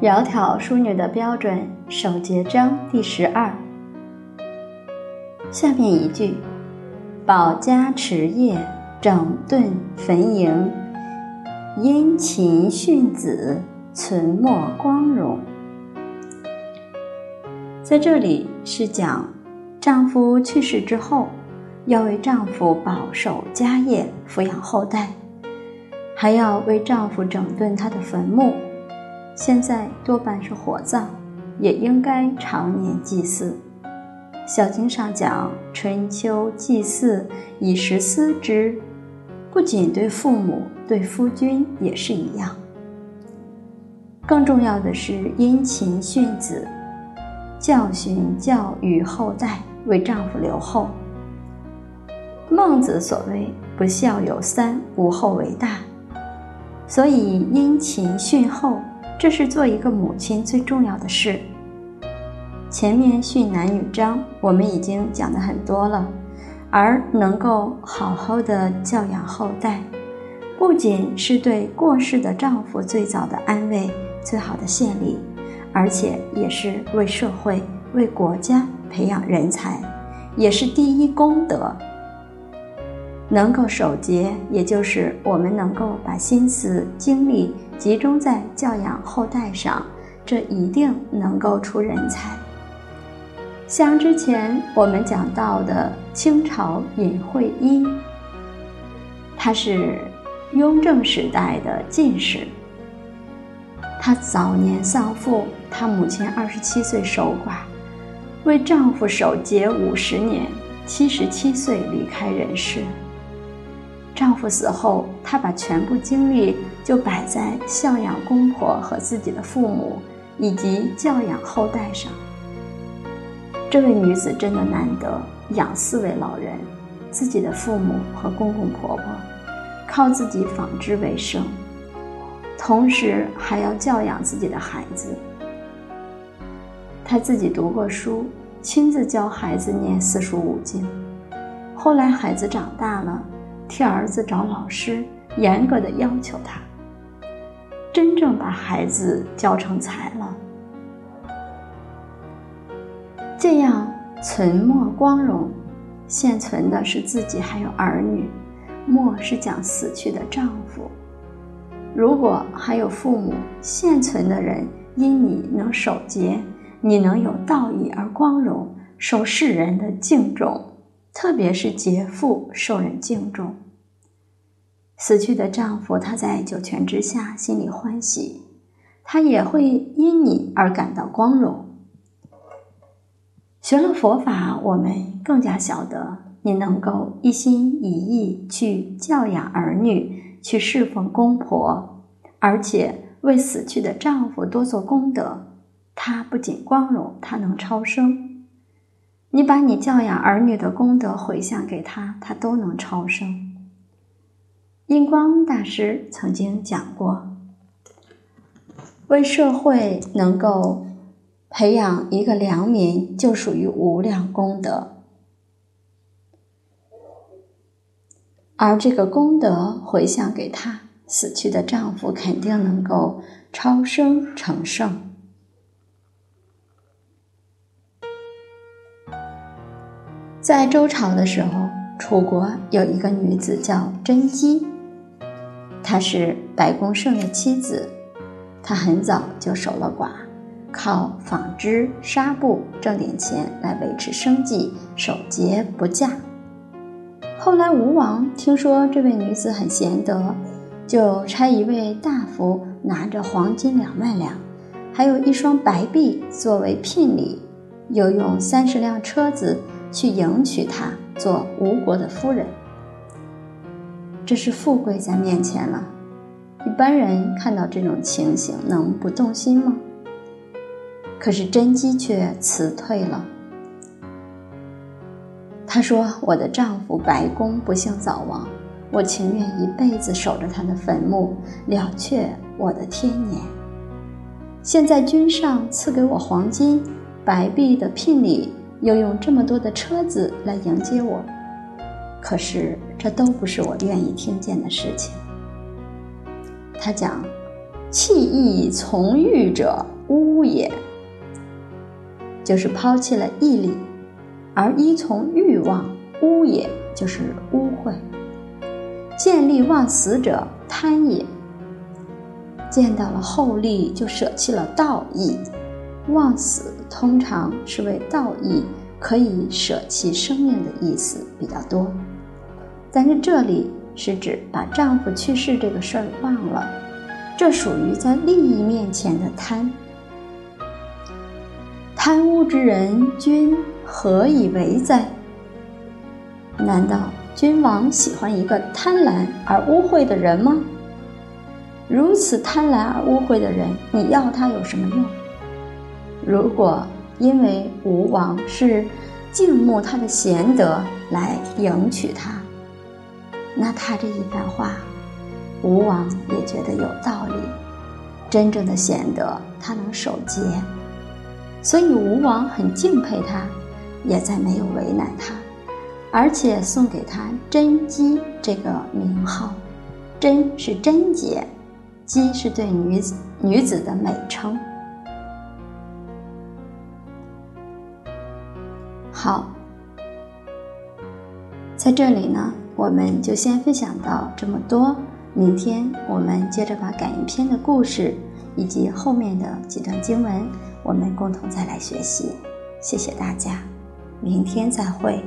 窈窕淑女的标准，守节章第十二。下面一句：保家持业，整顿坟营，殷勤训子，存没光荣。在这里是讲，丈夫去世之后，要为丈夫保守家业，抚养后代，还要为丈夫整顿他的坟墓。现在多半是火葬，也应该常年祭祀。小经上讲，春秋祭祀以时思之，不仅对父母，对夫君也是一样。更重要的是殷勤训子，教训教育后代，为丈夫留后。孟子所谓“不孝有三，无后为大”，所以殷勤训后。这是做一个母亲最重要的事。前面训男女章我们已经讲的很多了，而能够好好的教养后代，不仅是对过世的丈夫最早的安慰、最好的献礼，而且也是为社会、为国家培养人才，也是第一功德。能够守节，也就是我们能够把心思、精力。集中在教养后代上，这一定能够出人才。像之前我们讲到的清朝尹惠一，他是雍正时代的进士。他早年丧父，他母亲二十七岁守寡，为丈夫守节五十年，七十七岁离开人世。丈夫死后，她把全部精力就摆在孝养公婆和自己的父母，以及教养后代上。这位女子真的难得，养四位老人，自己的父母和公公婆婆，靠自己纺织为生，同时还要教养自己的孩子。她自己读过书，亲自教孩子念四书五经。后来孩子长大了。替儿子找老师，严格的要求他，真正把孩子教成才了。这样存没光荣，现存的是自己还有儿女，没是讲死去的丈夫。如果还有父母，现存的人因你能守节，你能有道义而光荣，受世人的敬重。特别是劫富受人敬重，死去的丈夫他在九泉之下心里欢喜，他也会因你而感到光荣。学了佛法，我们更加晓得你能够一心一意去教养儿女，去侍奉公婆，而且为死去的丈夫多做功德，他不仅光荣，他能超生。你把你教养儿女的功德回向给他，他都能超生。印光大师曾经讲过，为社会能够培养一个良民，就属于无量功德。而这个功德回向给他死去的丈夫，肯定能够超生成圣。在周朝的时候，楚国有一个女子叫甄姬，她是白公胜的妻子。她很早就守了寡，靠纺织纱布挣点钱来维持生计，守节不嫁。后来吴王听说这位女子很贤德，就差一位大夫拿着黄金两万两，还有一双白璧作为聘礼，又用三十辆车子。去迎娶她做吴国的夫人，这是富贵在面前了。一般人看到这种情形，能不动心吗？可是甄姬却辞退了。她说：“我的丈夫白公不幸早亡，我情愿一辈子守着他的坟墓，了却我的天年。现在君上赐给我黄金、白璧的聘礼。”又用这么多的车子来迎接我，可是这都不是我愿意听见的事情。他讲：“弃义从欲者，污也。就是抛弃了义理，而依从欲望，污也就是污秽。见利忘死者，贪也。见到了厚利，就舍弃了道义；忘死通常是为道义可以舍弃生命的意思比较多，但是这里是指把丈夫去世这个事儿忘了，这属于在利益面前的贪。贪污之人，君何以为哉？难道君王喜欢一个贪婪而污秽的人吗？如此贪婪而污秽的人，你要他有什么用？如果因为吴王是敬慕他的贤德来迎娶他，那他这一番话，吴王也觉得有道理。真正的贤德，他能守节。所以吴王很敬佩他，也再没有为难他，而且送给他“贞姬”这个名号。贞是贞洁，姬是对女子女子的美称。好，在这里呢，我们就先分享到这么多。明天我们接着把感应篇的故事以及后面的几段经文。我们共同再来学习，谢谢大家，明天再会。